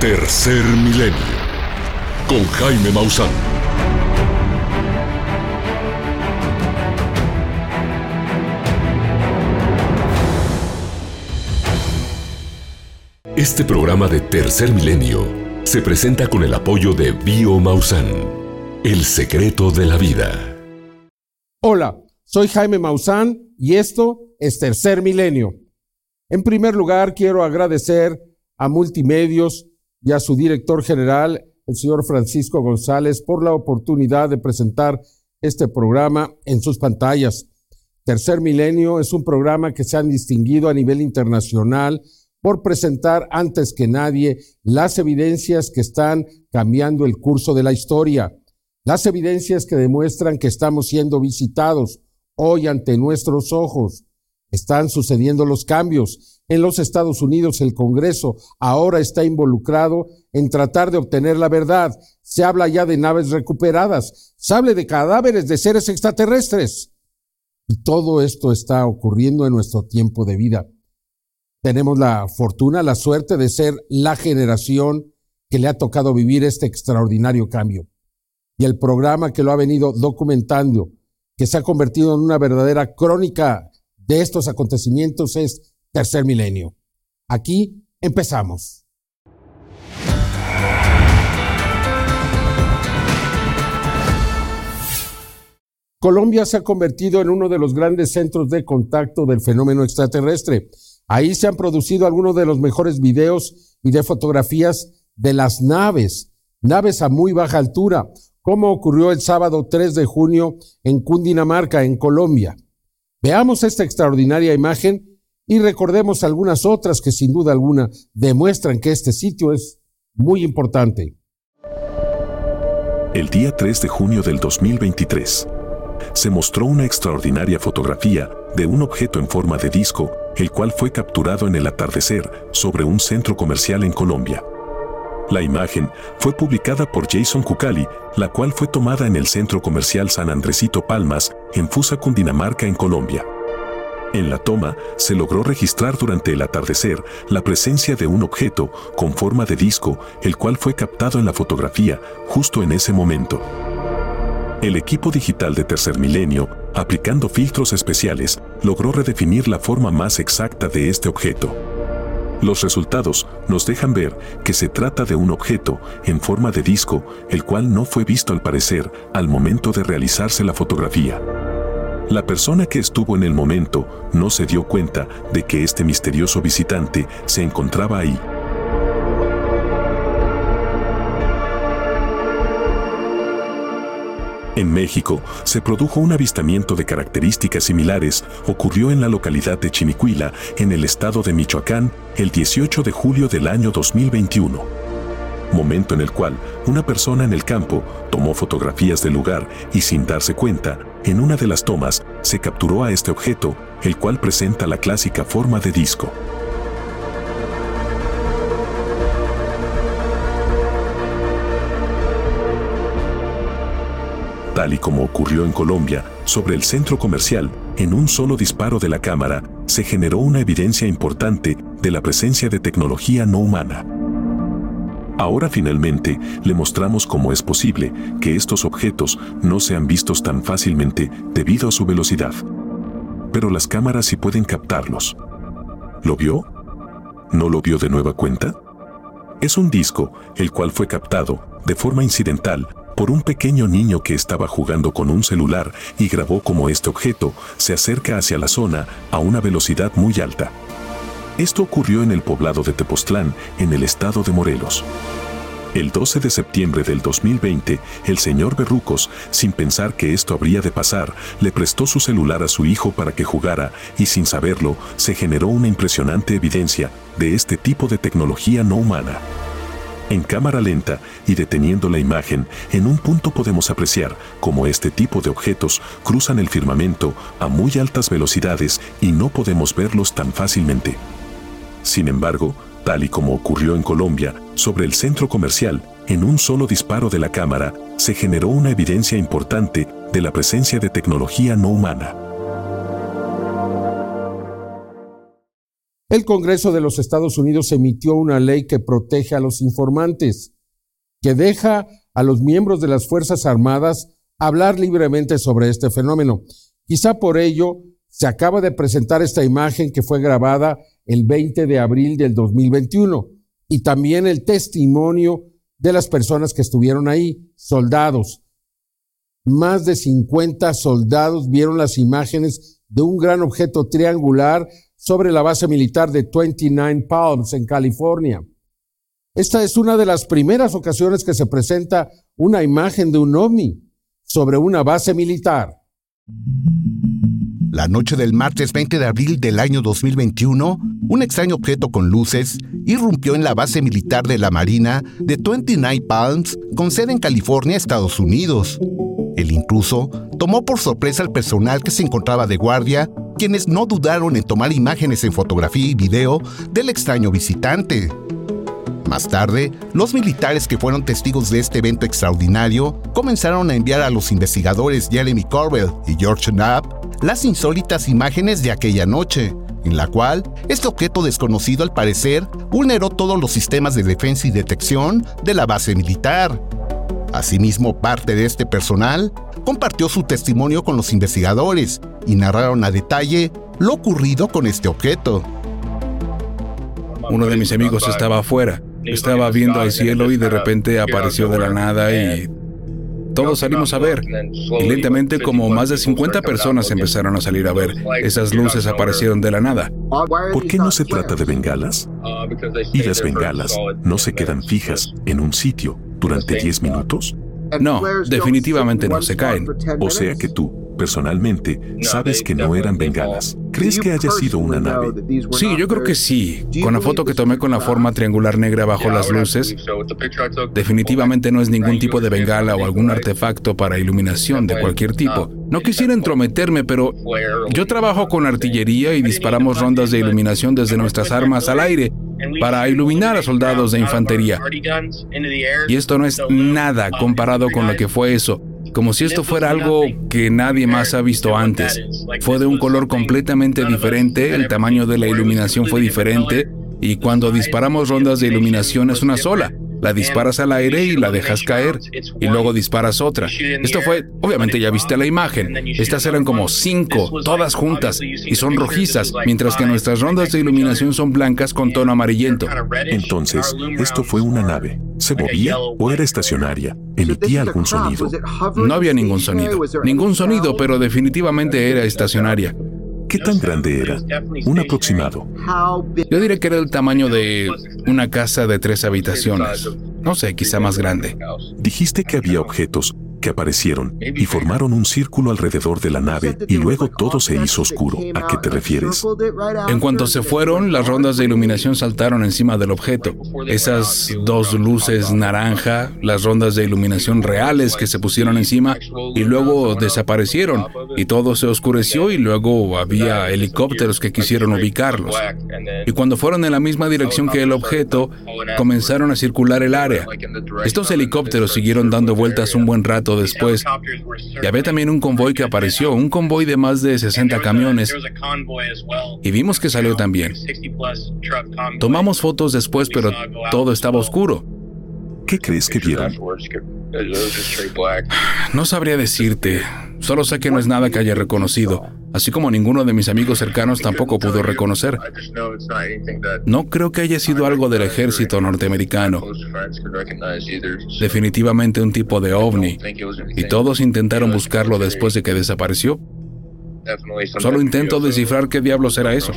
Tercer Milenio con Jaime Maussan. Este programa de Tercer Milenio se presenta con el apoyo de Bio Maussan, el secreto de la vida. Hola, soy Jaime Maussan y esto es Tercer Milenio. En primer lugar, quiero agradecer a Multimedios y a su director general, el señor Francisco González, por la oportunidad de presentar este programa en sus pantallas. Tercer Milenio es un programa que se ha distinguido a nivel internacional por presentar antes que nadie las evidencias que están cambiando el curso de la historia las evidencias que demuestran que estamos siendo visitados hoy ante nuestros ojos. Están sucediendo los cambios. En los Estados Unidos el Congreso ahora está involucrado en tratar de obtener la verdad. Se habla ya de naves recuperadas. Se habla de cadáveres de seres extraterrestres. Y todo esto está ocurriendo en nuestro tiempo de vida. Tenemos la fortuna, la suerte de ser la generación que le ha tocado vivir este extraordinario cambio y el programa que lo ha venido documentando, que se ha convertido en una verdadera crónica de estos acontecimientos, es Tercer Milenio. Aquí empezamos. Colombia se ha convertido en uno de los grandes centros de contacto del fenómeno extraterrestre. Ahí se han producido algunos de los mejores videos y de fotografías de las naves, naves a muy baja altura, como ocurrió el sábado 3 de junio en Cundinamarca, en Colombia. Veamos esta extraordinaria imagen y recordemos algunas otras que sin duda alguna demuestran que este sitio es muy importante. El día 3 de junio del 2023 se mostró una extraordinaria fotografía de un objeto en forma de disco, el cual fue capturado en el atardecer sobre un centro comercial en Colombia. La imagen fue publicada por Jason Cucali, la cual fue tomada en el centro comercial San Andresito Palmas, en Fusa, Cundinamarca, en Colombia. En la toma se logró registrar durante el atardecer la presencia de un objeto con forma de disco, el cual fue captado en la fotografía justo en ese momento. El equipo digital de Tercer Milenio, aplicando filtros especiales, logró redefinir la forma más exacta de este objeto. Los resultados nos dejan ver que se trata de un objeto en forma de disco, el cual no fue visto al parecer al momento de realizarse la fotografía. La persona que estuvo en el momento no se dio cuenta de que este misterioso visitante se encontraba ahí. En México, se produjo un avistamiento de características similares, ocurrió en la localidad de Chinicuila, en el estado de Michoacán, el 18 de julio del año 2021. Momento en el cual una persona en el campo tomó fotografías del lugar y sin darse cuenta, en una de las tomas, se capturó a este objeto, el cual presenta la clásica forma de disco. tal y como ocurrió en Colombia, sobre el centro comercial, en un solo disparo de la cámara, se generó una evidencia importante de la presencia de tecnología no humana. Ahora finalmente le mostramos cómo es posible que estos objetos no sean vistos tan fácilmente debido a su velocidad. Pero las cámaras sí pueden captarlos. ¿Lo vio? ¿No lo vio de nueva cuenta? Es un disco, el cual fue captado, de forma incidental, por un pequeño niño que estaba jugando con un celular y grabó como este objeto se acerca hacia la zona a una velocidad muy alta. Esto ocurrió en el poblado de Tepoztlán, en el estado de Morelos. El 12 de septiembre del 2020, el señor Berrucos, sin pensar que esto habría de pasar, le prestó su celular a su hijo para que jugara y sin saberlo, se generó una impresionante evidencia de este tipo de tecnología no humana. En cámara lenta y deteniendo la imagen, en un punto podemos apreciar cómo este tipo de objetos cruzan el firmamento a muy altas velocidades y no podemos verlos tan fácilmente. Sin embargo, tal y como ocurrió en Colombia, sobre el centro comercial, en un solo disparo de la cámara, se generó una evidencia importante de la presencia de tecnología no humana. El Congreso de los Estados Unidos emitió una ley que protege a los informantes, que deja a los miembros de las Fuerzas Armadas hablar libremente sobre este fenómeno. Quizá por ello se acaba de presentar esta imagen que fue grabada el 20 de abril del 2021 y también el testimonio de las personas que estuvieron ahí, soldados. Más de 50 soldados vieron las imágenes de un gran objeto triangular sobre la base militar de 29 Palms en California. Esta es una de las primeras ocasiones que se presenta una imagen de un ovni sobre una base militar. La noche del martes 20 de abril del año 2021, un extraño objeto con luces irrumpió en la base militar de la Marina de 29 Palms, con sede en California, Estados Unidos. El intruso tomó por sorpresa al personal que se encontraba de guardia, quienes no dudaron en tomar imágenes en fotografía y video del extraño visitante. Más tarde, los militares que fueron testigos de este evento extraordinario comenzaron a enviar a los investigadores Jeremy Corbell y George Knapp las insólitas imágenes de aquella noche, en la cual este objeto desconocido al parecer vulneró todos los sistemas de defensa y detección de la base militar. Asimismo, parte de este personal compartió su testimonio con los investigadores y narraron a detalle lo ocurrido con este objeto. Uno de mis amigos estaba afuera, estaba viendo al cielo y de repente apareció de la nada y todos salimos a ver. Y lentamente como más de 50 personas empezaron a salir a ver. Esas luces aparecieron de la nada. ¿Por qué no se trata de bengalas? Y las bengalas no se quedan fijas en un sitio durante 10 minutos. No, definitivamente no se caen. O sea que tú, personalmente, sabes que no eran bengalas. ¿Crees que haya sido una nave? Sí, yo creo que sí. Con la foto que tomé con la forma triangular negra bajo las luces, definitivamente no es ningún tipo de bengala o algún artefacto para iluminación de cualquier tipo. No quisiera entrometerme, pero yo trabajo con artillería y disparamos rondas de iluminación desde nuestras armas al aire para iluminar a soldados de infantería. Y esto no es nada comparado con lo que fue eso como si esto fuera algo que nadie más ha visto antes. Fue de un color completamente diferente, el tamaño de la iluminación fue diferente, y cuando disparamos rondas de iluminación es una sola. La disparas al aire y la dejas caer, y luego disparas otra. Esto fue, obviamente ya viste la imagen. Estas eran como cinco, todas juntas, y son rojizas, mientras que nuestras rondas de iluminación son blancas con tono amarillento. Entonces, esto fue una nave. ¿Se movía o era estacionaria? ¿Emitía algún sonido? No había ningún sonido. Ningún sonido, pero definitivamente era estacionaria. ¿Qué tan grande era? Un aproximado. Yo diré que era el tamaño de una casa de tres habitaciones. No sé, quizá más grande. Dijiste que había objetos que aparecieron y formaron un círculo alrededor de la nave y luego todo se hizo oscuro. ¿A qué te refieres? En cuanto se fueron, las rondas de iluminación saltaron encima del objeto. Esas dos luces naranja, las rondas de iluminación reales que se pusieron encima y luego desaparecieron y todo se oscureció y luego había helicópteros que quisieron ubicarlos. Y cuando fueron en la misma dirección que el objeto, comenzaron a circular el área. Estos helicópteros siguieron dando vueltas un buen rato después. Y había también un convoy que apareció, un convoy de más de 60 camiones. Y vimos que salió también. Tomamos fotos después, pero todo estaba oscuro. ¿Qué crees que vieron? No sabría decirte. Solo sé que no es nada que haya reconocido, así como ninguno de mis amigos cercanos tampoco pudo reconocer. No creo que haya sido algo del ejército norteamericano. Definitivamente un tipo de ovni. Y todos intentaron buscarlo después de que desapareció. Solo intento descifrar qué diablos era eso.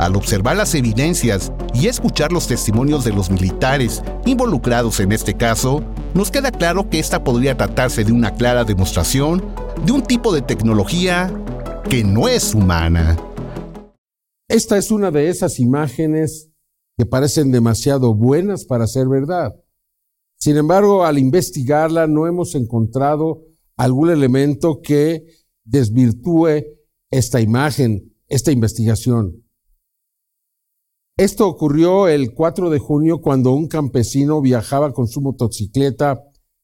Al observar las evidencias y escuchar los testimonios de los militares involucrados en este caso, nos queda claro que esta podría tratarse de una clara demostración de un tipo de tecnología que no es humana. Esta es una de esas imágenes que parecen demasiado buenas para ser verdad. Sin embargo, al investigarla no hemos encontrado algún elemento que desvirtúe esta imagen, esta investigación. Esto ocurrió el 4 de junio cuando un campesino viajaba con su motocicleta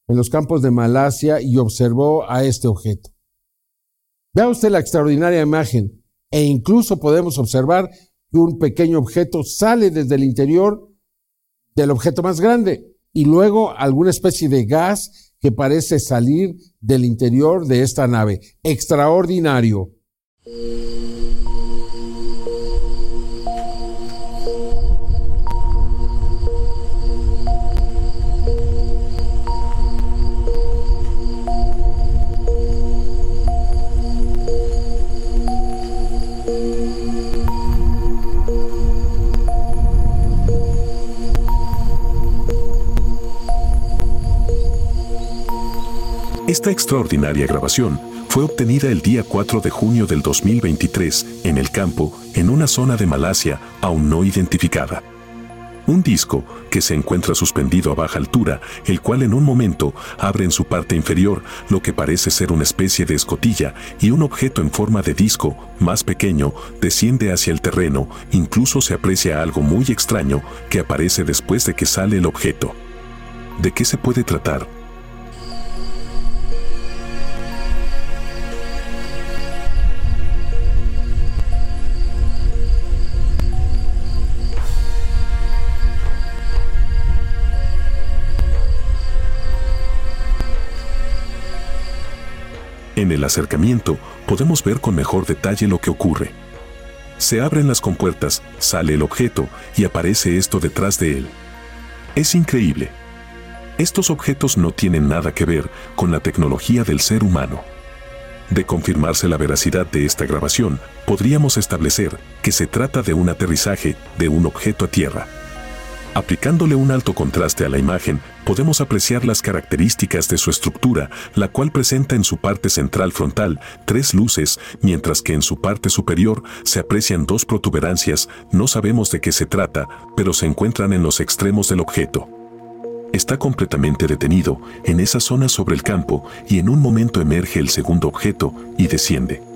en los campos de Malasia y observó a este objeto. Vea usted la extraordinaria imagen e incluso podemos observar que un pequeño objeto sale desde el interior del objeto más grande y luego alguna especie de gas que parece salir del interior de esta nave. Extraordinario. Esta extraordinaria grabación fue obtenida el día 4 de junio del 2023 en el campo, en una zona de Malasia aún no identificada. Un disco que se encuentra suspendido a baja altura, el cual en un momento abre en su parte inferior lo que parece ser una especie de escotilla y un objeto en forma de disco más pequeño desciende hacia el terreno, incluso se aprecia algo muy extraño que aparece después de que sale el objeto. ¿De qué se puede tratar? En el acercamiento podemos ver con mejor detalle lo que ocurre. Se abren las compuertas, sale el objeto y aparece esto detrás de él. Es increíble. Estos objetos no tienen nada que ver con la tecnología del ser humano. De confirmarse la veracidad de esta grabación, podríamos establecer que se trata de un aterrizaje de un objeto a tierra. Aplicándole un alto contraste a la imagen, podemos apreciar las características de su estructura, la cual presenta en su parte central frontal tres luces, mientras que en su parte superior se aprecian dos protuberancias, no sabemos de qué se trata, pero se encuentran en los extremos del objeto. Está completamente detenido en esa zona sobre el campo y en un momento emerge el segundo objeto y desciende.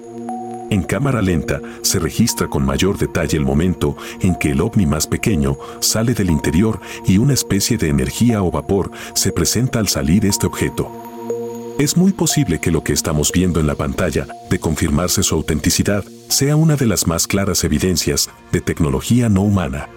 En cámara lenta se registra con mayor detalle el momento en que el ovni más pequeño sale del interior y una especie de energía o vapor se presenta al salir este objeto. Es muy posible que lo que estamos viendo en la pantalla, de confirmarse su autenticidad, sea una de las más claras evidencias de tecnología no humana.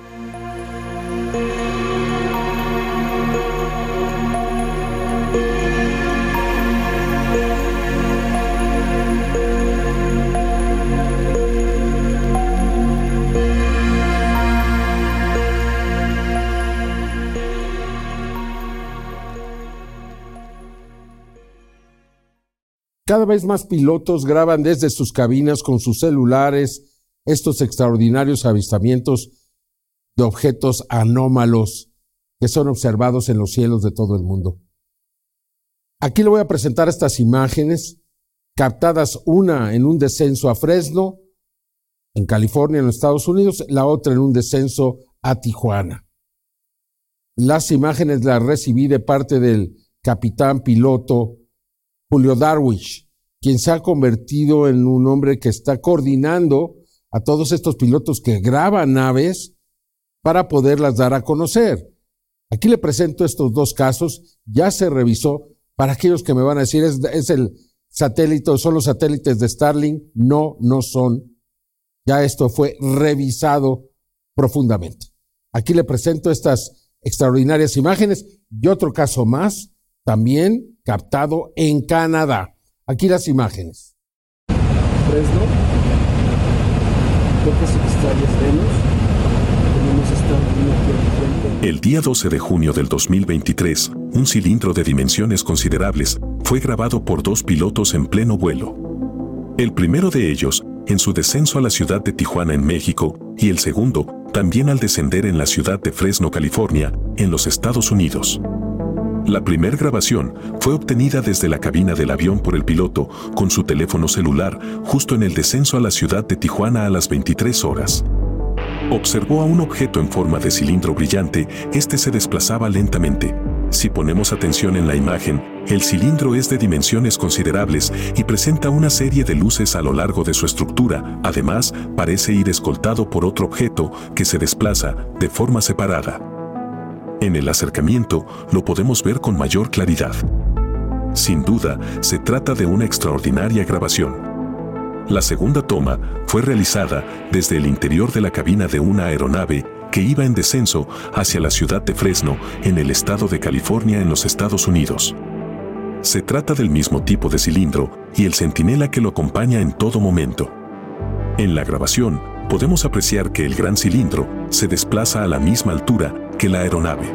Cada vez más pilotos graban desde sus cabinas con sus celulares estos extraordinarios avistamientos de objetos anómalos que son observados en los cielos de todo el mundo. Aquí le voy a presentar estas imágenes captadas una en un descenso a Fresno, en California, en Estados Unidos, la otra en un descenso a Tijuana. Las imágenes las recibí de parte del capitán piloto Julio Darwish, quien se ha convertido en un hombre que está coordinando a todos estos pilotos que graban naves para poderlas dar a conocer. Aquí le presento estos dos casos, ya se revisó, para aquellos que me van a decir, es, es el satélite, son los satélites de Starlink, no, no son. Ya esto fue revisado profundamente. Aquí le presento estas extraordinarias imágenes y otro caso más, también captado en Canadá. Aquí las imágenes. Fresno, el día 12 de junio del 2023, un cilindro de dimensiones considerables fue grabado por dos pilotos en pleno vuelo. El primero de ellos, en su descenso a la ciudad de Tijuana en México, y el segundo, también al descender en la ciudad de Fresno, California, en los Estados Unidos. La primera grabación fue obtenida desde la cabina del avión por el piloto con su teléfono celular justo en el descenso a la ciudad de Tijuana a las 23 horas. Observó a un objeto en forma de cilindro brillante, este se desplazaba lentamente. Si ponemos atención en la imagen, el cilindro es de dimensiones considerables y presenta una serie de luces a lo largo de su estructura. Además, parece ir escoltado por otro objeto que se desplaza de forma separada. En el acercamiento lo podemos ver con mayor claridad. Sin duda, se trata de una extraordinaria grabación. La segunda toma fue realizada desde el interior de la cabina de una aeronave que iba en descenso hacia la ciudad de Fresno, en el estado de California, en los Estados Unidos. Se trata del mismo tipo de cilindro y el centinela que lo acompaña en todo momento. En la grabación, podemos apreciar que el gran cilindro se desplaza a la misma altura que la aeronave.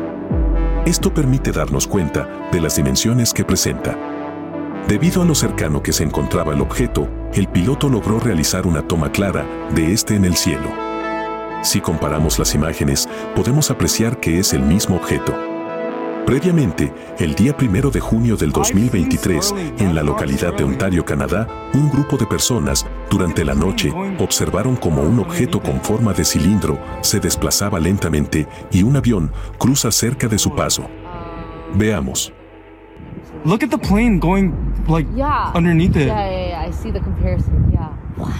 Esto permite darnos cuenta de las dimensiones que presenta. Debido a lo cercano que se encontraba el objeto, el piloto logró realizar una toma clara de este en el cielo. Si comparamos las imágenes, podemos apreciar que es el mismo objeto. Previamente, el día primero de junio del 2023, en la localidad de Ontario, Canadá, un grupo de personas, durante la noche, observaron como un objeto con forma de cilindro se desplazaba lentamente y un avión cruza cerca de su paso. Veamos. Look at the plane going like Yeah. underneath it. Yeah, yeah, yeah. I see the comparison. Yeah. What?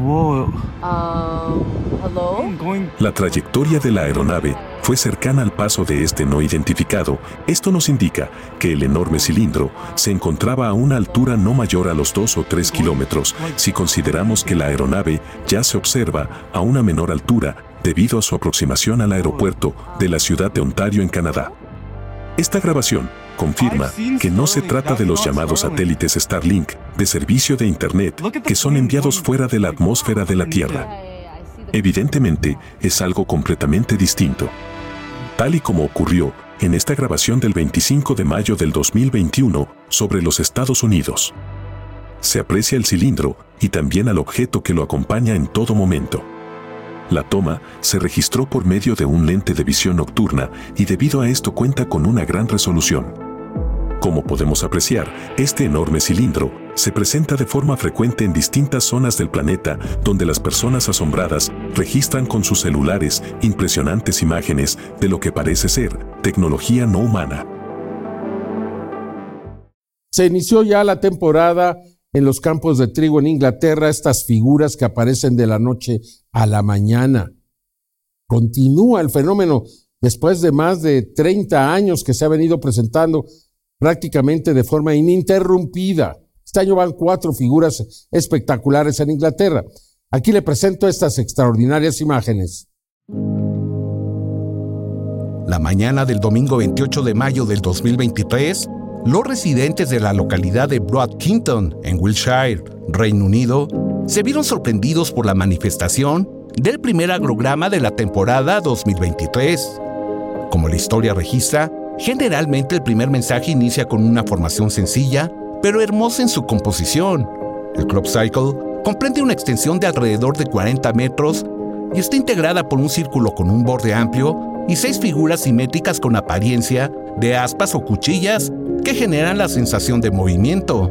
Whoa. Um. Hello. Going La trayectoria de la aeronave fue cercana al paso de este no identificado. Esto nos indica que el enorme cilindro se encontraba a una altura no mayor a los 2 o 3 kilómetros si consideramos que la aeronave ya se observa a una menor altura debido a su aproximación al aeropuerto de la ciudad de Ontario en Canadá. Esta grabación confirma que no se trata de los llamados satélites Starlink de servicio de Internet que son enviados fuera de la atmósfera de la Tierra. Evidentemente, es algo completamente distinto. Tal y como ocurrió en esta grabación del 25 de mayo del 2021 sobre los Estados Unidos. Se aprecia el cilindro y también al objeto que lo acompaña en todo momento. La toma se registró por medio de un lente de visión nocturna y debido a esto cuenta con una gran resolución. Como podemos apreciar, este enorme cilindro se presenta de forma frecuente en distintas zonas del planeta donde las personas asombradas registran con sus celulares impresionantes imágenes de lo que parece ser tecnología no humana. Se inició ya la temporada en los campos de trigo en Inglaterra, estas figuras que aparecen de la noche a la mañana. Continúa el fenómeno después de más de 30 años que se ha venido presentando prácticamente de forma ininterrumpida. Este año van cuatro figuras espectaculares en Inglaterra. Aquí le presento estas extraordinarias imágenes. La mañana del domingo 28 de mayo del 2023, los residentes de la localidad de Broadkington, en Wiltshire, Reino Unido, se vieron sorprendidos por la manifestación del primer agrograma de la temporada 2023. Como la historia registra, generalmente el primer mensaje inicia con una formación sencilla, pero hermosa en su composición. El crop cycle comprende una extensión de alrededor de 40 metros y está integrada por un círculo con un borde amplio y seis figuras simétricas con apariencia de aspas o cuchillas que generan la sensación de movimiento.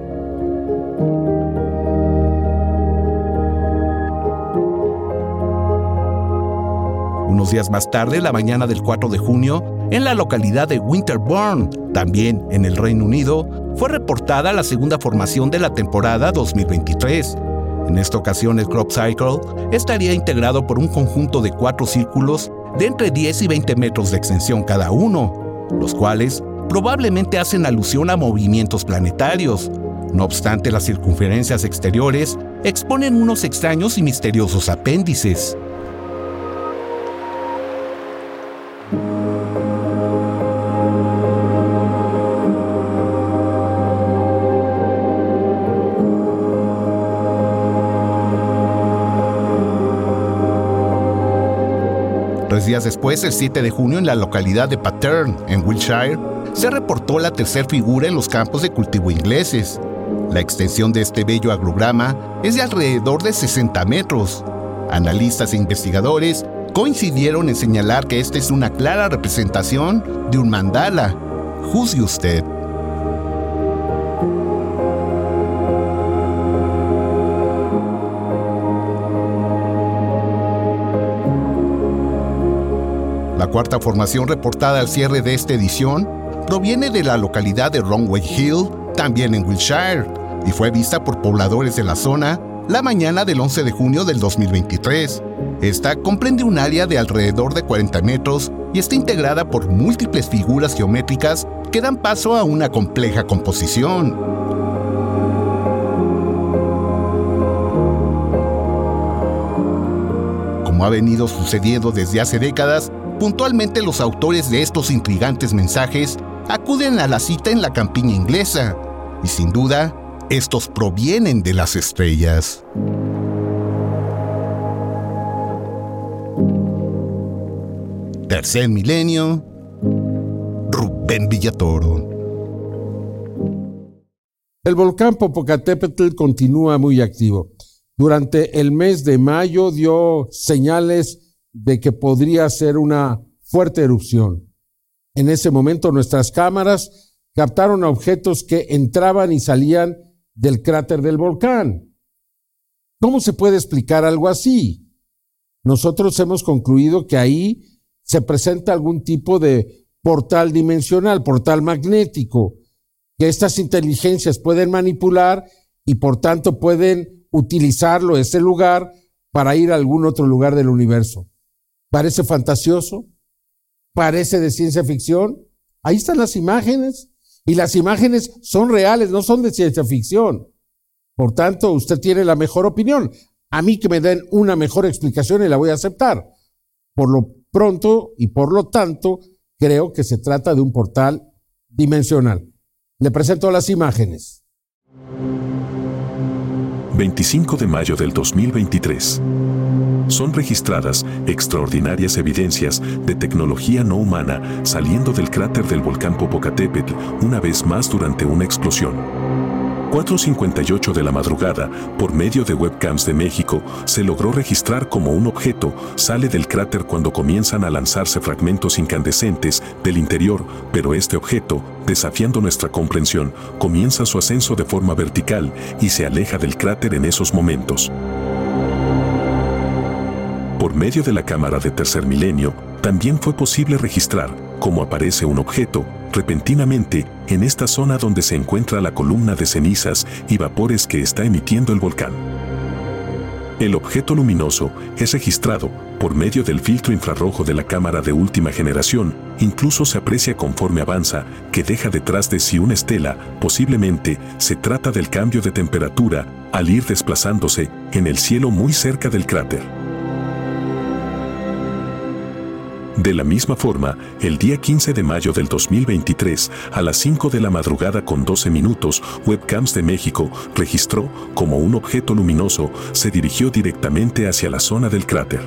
Unos días más tarde, la mañana del 4 de junio, en la localidad de Winterbourne, también en el Reino Unido, fue reportada la segunda formación de la temporada 2023. En esta ocasión el crop cycle estaría integrado por un conjunto de cuatro círculos de entre 10 y 20 metros de extensión cada uno, los cuales probablemente hacen alusión a movimientos planetarios. No obstante, las circunferencias exteriores exponen unos extraños y misteriosos apéndices. Días después, el 7 de junio, en la localidad de Patterne, en Wiltshire, se reportó la tercera figura en los campos de cultivo ingleses. La extensión de este bello agrograma es de alrededor de 60 metros. Analistas e investigadores coincidieron en señalar que esta es una clara representación de un mandala. Juzgue usted. La cuarta formación reportada al cierre de esta edición proviene de la localidad de Runway Hill, también en Wiltshire, y fue vista por pobladores de la zona la mañana del 11 de junio del 2023. Esta comprende un área de alrededor de 40 metros y está integrada por múltiples figuras geométricas que dan paso a una compleja composición. Como ha venido sucediendo desde hace décadas, puntualmente los autores de estos intrigantes mensajes acuden a la cita en la campiña inglesa, y sin duda, estos provienen de las estrellas. Tercer milenio, Rubén Villatoro. El volcán Popocatépetl continúa muy activo. Durante el mes de mayo dio señales de que podría ser una fuerte erupción. En ese momento nuestras cámaras captaron objetos que entraban y salían del cráter del volcán. ¿Cómo se puede explicar algo así? Nosotros hemos concluido que ahí se presenta algún tipo de portal dimensional, portal magnético, que estas inteligencias pueden manipular y por tanto pueden utilizarlo, ese lugar, para ir a algún otro lugar del universo. ¿Parece fantasioso? ¿Parece de ciencia ficción? Ahí están las imágenes. Y las imágenes son reales, no son de ciencia ficción. Por tanto, usted tiene la mejor opinión. A mí que me den una mejor explicación y la voy a aceptar. Por lo pronto y por lo tanto, creo que se trata de un portal dimensional. Le presento las imágenes. 25 de mayo del 2023. Son registradas extraordinarias evidencias de tecnología no humana saliendo del cráter del volcán Popocatépetl una vez más durante una explosión. 4.58 de la madrugada, por medio de webcams de México, se logró registrar como un objeto sale del cráter cuando comienzan a lanzarse fragmentos incandescentes del interior, pero este objeto, desafiando nuestra comprensión, comienza su ascenso de forma vertical y se aleja del cráter en esos momentos. Medio de la cámara de tercer milenio, también fue posible registrar cómo aparece un objeto repentinamente en esta zona donde se encuentra la columna de cenizas y vapores que está emitiendo el volcán. El objeto luminoso es registrado por medio del filtro infrarrojo de la cámara de última generación, incluso se aprecia conforme avanza que deja detrás de sí una estela, posiblemente se trata del cambio de temperatura al ir desplazándose en el cielo muy cerca del cráter. De la misma forma, el día 15 de mayo del 2023, a las 5 de la madrugada con 12 minutos, Webcams de México registró como un objeto luminoso se dirigió directamente hacia la zona del cráter.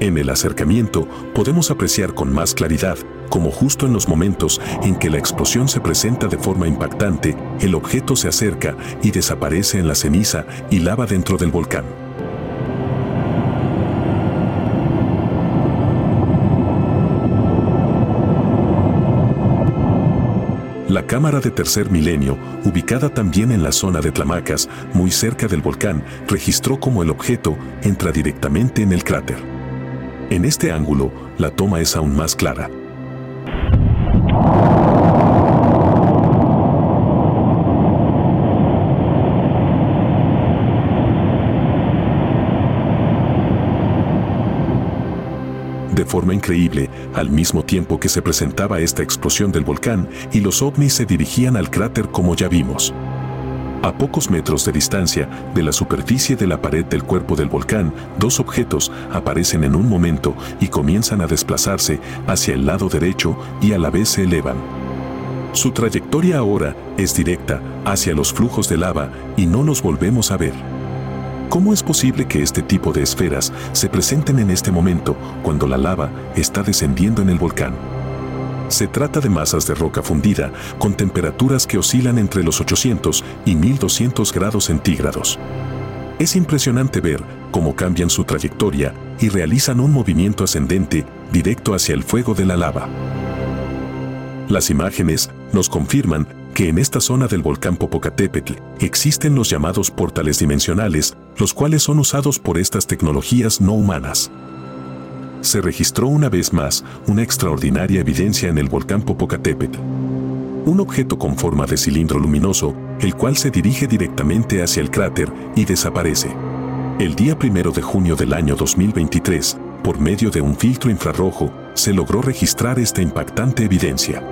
En el acercamiento podemos apreciar con más claridad como justo en los momentos en que la explosión se presenta de forma impactante, el objeto se acerca y desaparece en la ceniza y lava dentro del volcán. La cámara de tercer milenio, ubicada también en la zona de Tlamacas, muy cerca del volcán, registró cómo el objeto entra directamente en el cráter. En este ángulo, la toma es aún más clara. Forma increíble, al mismo tiempo que se presentaba esta explosión del volcán y los ovnis se dirigían al cráter como ya vimos. A pocos metros de distancia de la superficie de la pared del cuerpo del volcán, dos objetos aparecen en un momento y comienzan a desplazarse hacia el lado derecho y a la vez se elevan. Su trayectoria ahora es directa hacia los flujos de lava y no los volvemos a ver. ¿Cómo es posible que este tipo de esferas se presenten en este momento cuando la lava está descendiendo en el volcán? Se trata de masas de roca fundida con temperaturas que oscilan entre los 800 y 1200 grados centígrados. Es impresionante ver cómo cambian su trayectoria y realizan un movimiento ascendente directo hacia el fuego de la lava. Las imágenes nos confirman que en esta zona del volcán Popocatépetl existen los llamados portales dimensionales, los cuales son usados por estas tecnologías no humanas. Se registró una vez más una extraordinaria evidencia en el volcán Popocatépetl. Un objeto con forma de cilindro luminoso, el cual se dirige directamente hacia el cráter y desaparece. El día primero de junio del año 2023, por medio de un filtro infrarrojo, se logró registrar esta impactante evidencia.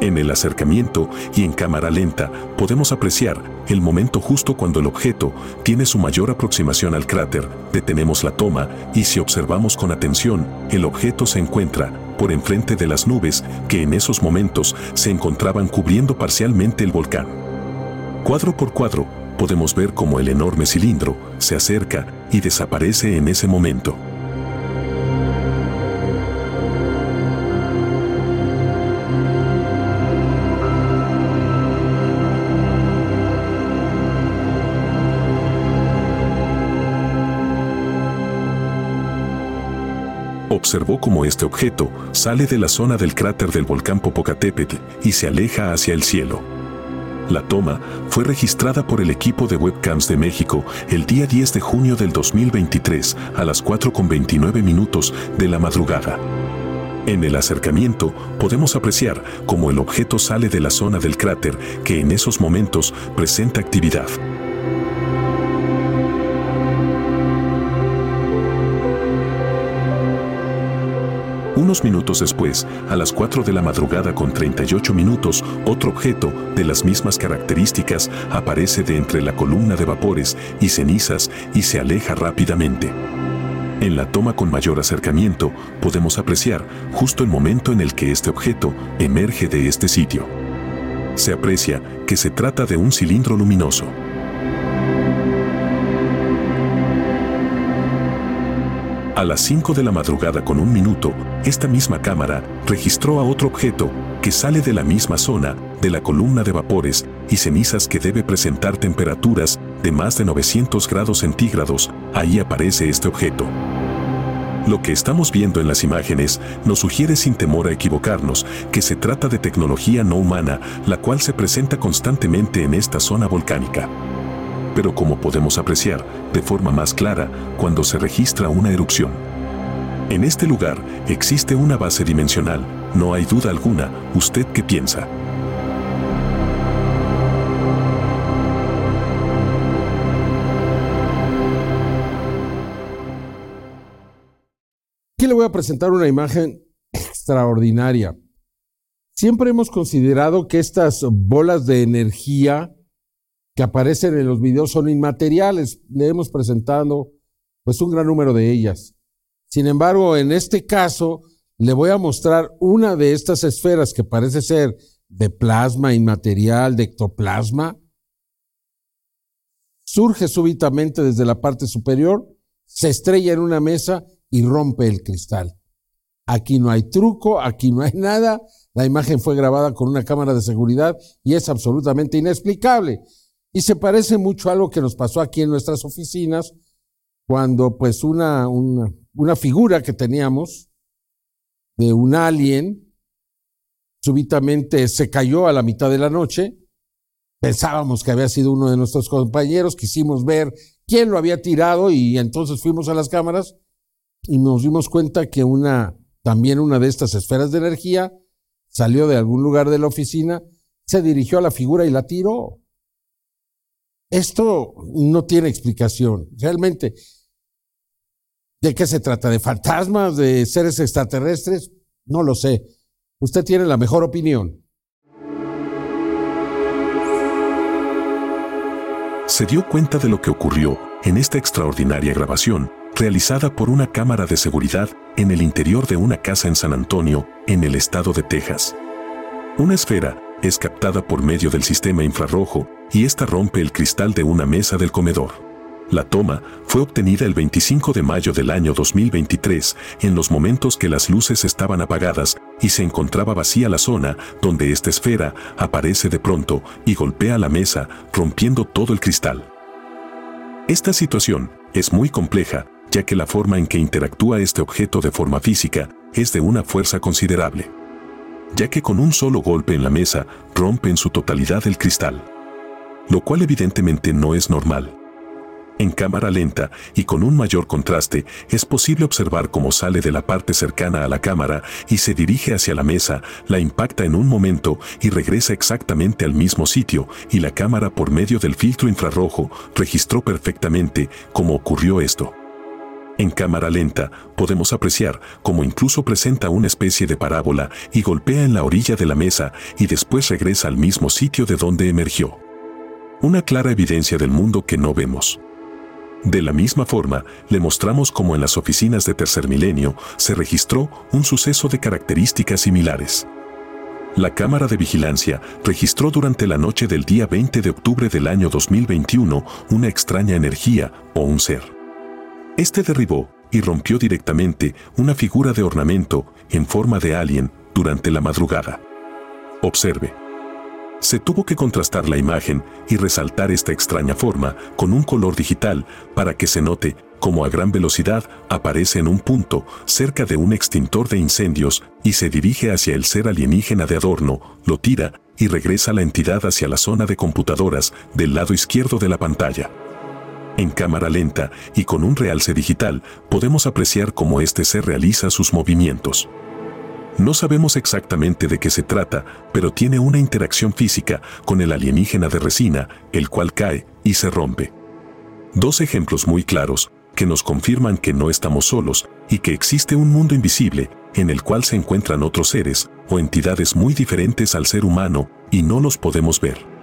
En el acercamiento y en cámara lenta podemos apreciar el momento justo cuando el objeto tiene su mayor aproximación al cráter, detenemos la toma y si observamos con atención, el objeto se encuentra por enfrente de las nubes que en esos momentos se encontraban cubriendo parcialmente el volcán. Cuadro por cuadro, podemos ver cómo el enorme cilindro se acerca y desaparece en ese momento. Observó cómo este objeto sale de la zona del cráter del volcán Popocatépetl y se aleja hacia el cielo. La toma fue registrada por el equipo de webcams de México el día 10 de junio del 2023 a las 4.29 minutos de la madrugada. En el acercamiento podemos apreciar cómo el objeto sale de la zona del cráter que en esos momentos presenta actividad. Unos minutos después, a las 4 de la madrugada con 38 minutos, otro objeto de las mismas características aparece de entre la columna de vapores y cenizas y se aleja rápidamente. En la toma con mayor acercamiento podemos apreciar justo el momento en el que este objeto emerge de este sitio. Se aprecia que se trata de un cilindro luminoso. A las 5 de la madrugada con un minuto, esta misma cámara registró a otro objeto que sale de la misma zona de la columna de vapores y cenizas que debe presentar temperaturas de más de 900 grados centígrados. Ahí aparece este objeto. Lo que estamos viendo en las imágenes nos sugiere sin temor a equivocarnos que se trata de tecnología no humana, la cual se presenta constantemente en esta zona volcánica pero como podemos apreciar de forma más clara cuando se registra una erupción. En este lugar existe una base dimensional, no hay duda alguna, ¿usted qué piensa? Aquí le voy a presentar una imagen extraordinaria. Siempre hemos considerado que estas bolas de energía que aparecen en los videos son inmateriales. Le hemos presentado pues un gran número de ellas. Sin embargo, en este caso, le voy a mostrar una de estas esferas que parece ser de plasma inmaterial, de ectoplasma. Surge súbitamente desde la parte superior, se estrella en una mesa y rompe el cristal. Aquí no hay truco, aquí no hay nada. La imagen fue grabada con una cámara de seguridad y es absolutamente inexplicable. Y se parece mucho a algo que nos pasó aquí en nuestras oficinas, cuando pues una, una, una figura que teníamos de un alien súbitamente se cayó a la mitad de la noche. Pensábamos que había sido uno de nuestros compañeros, quisimos ver quién lo había tirado y entonces fuimos a las cámaras y nos dimos cuenta que una, también una de estas esferas de energía salió de algún lugar de la oficina, se dirigió a la figura y la tiró. Esto no tiene explicación. Realmente, ¿de qué se trata? ¿De fantasmas? ¿De seres extraterrestres? No lo sé. Usted tiene la mejor opinión. Se dio cuenta de lo que ocurrió en esta extraordinaria grabación realizada por una cámara de seguridad en el interior de una casa en San Antonio, en el estado de Texas. Una esfera es captada por medio del sistema infrarrojo y esta rompe el cristal de una mesa del comedor. La toma fue obtenida el 25 de mayo del año 2023, en los momentos que las luces estaban apagadas y se encontraba vacía la zona donde esta esfera aparece de pronto y golpea la mesa, rompiendo todo el cristal. Esta situación es muy compleja, ya que la forma en que interactúa este objeto de forma física es de una fuerza considerable, ya que con un solo golpe en la mesa rompe en su totalidad el cristal lo cual evidentemente no es normal. En cámara lenta y con un mayor contraste es posible observar cómo sale de la parte cercana a la cámara y se dirige hacia la mesa, la impacta en un momento y regresa exactamente al mismo sitio y la cámara por medio del filtro infrarrojo registró perfectamente cómo ocurrió esto. En cámara lenta, podemos apreciar cómo incluso presenta una especie de parábola y golpea en la orilla de la mesa y después regresa al mismo sitio de donde emergió. Una clara evidencia del mundo que no vemos. De la misma forma, le mostramos cómo en las oficinas de Tercer Milenio se registró un suceso de características similares. La cámara de vigilancia registró durante la noche del día 20 de octubre del año 2021 una extraña energía o un ser. Este derribó y rompió directamente una figura de ornamento en forma de alien durante la madrugada. Observe. Se tuvo que contrastar la imagen y resaltar esta extraña forma con un color digital para que se note cómo a gran velocidad aparece en un punto cerca de un extintor de incendios y se dirige hacia el ser alienígena de adorno, lo tira y regresa la entidad hacia la zona de computadoras del lado izquierdo de la pantalla. En cámara lenta y con un realce digital podemos apreciar cómo este se realiza sus movimientos. No sabemos exactamente de qué se trata, pero tiene una interacción física con el alienígena de resina, el cual cae y se rompe. Dos ejemplos muy claros que nos confirman que no estamos solos y que existe un mundo invisible en el cual se encuentran otros seres o entidades muy diferentes al ser humano y no los podemos ver.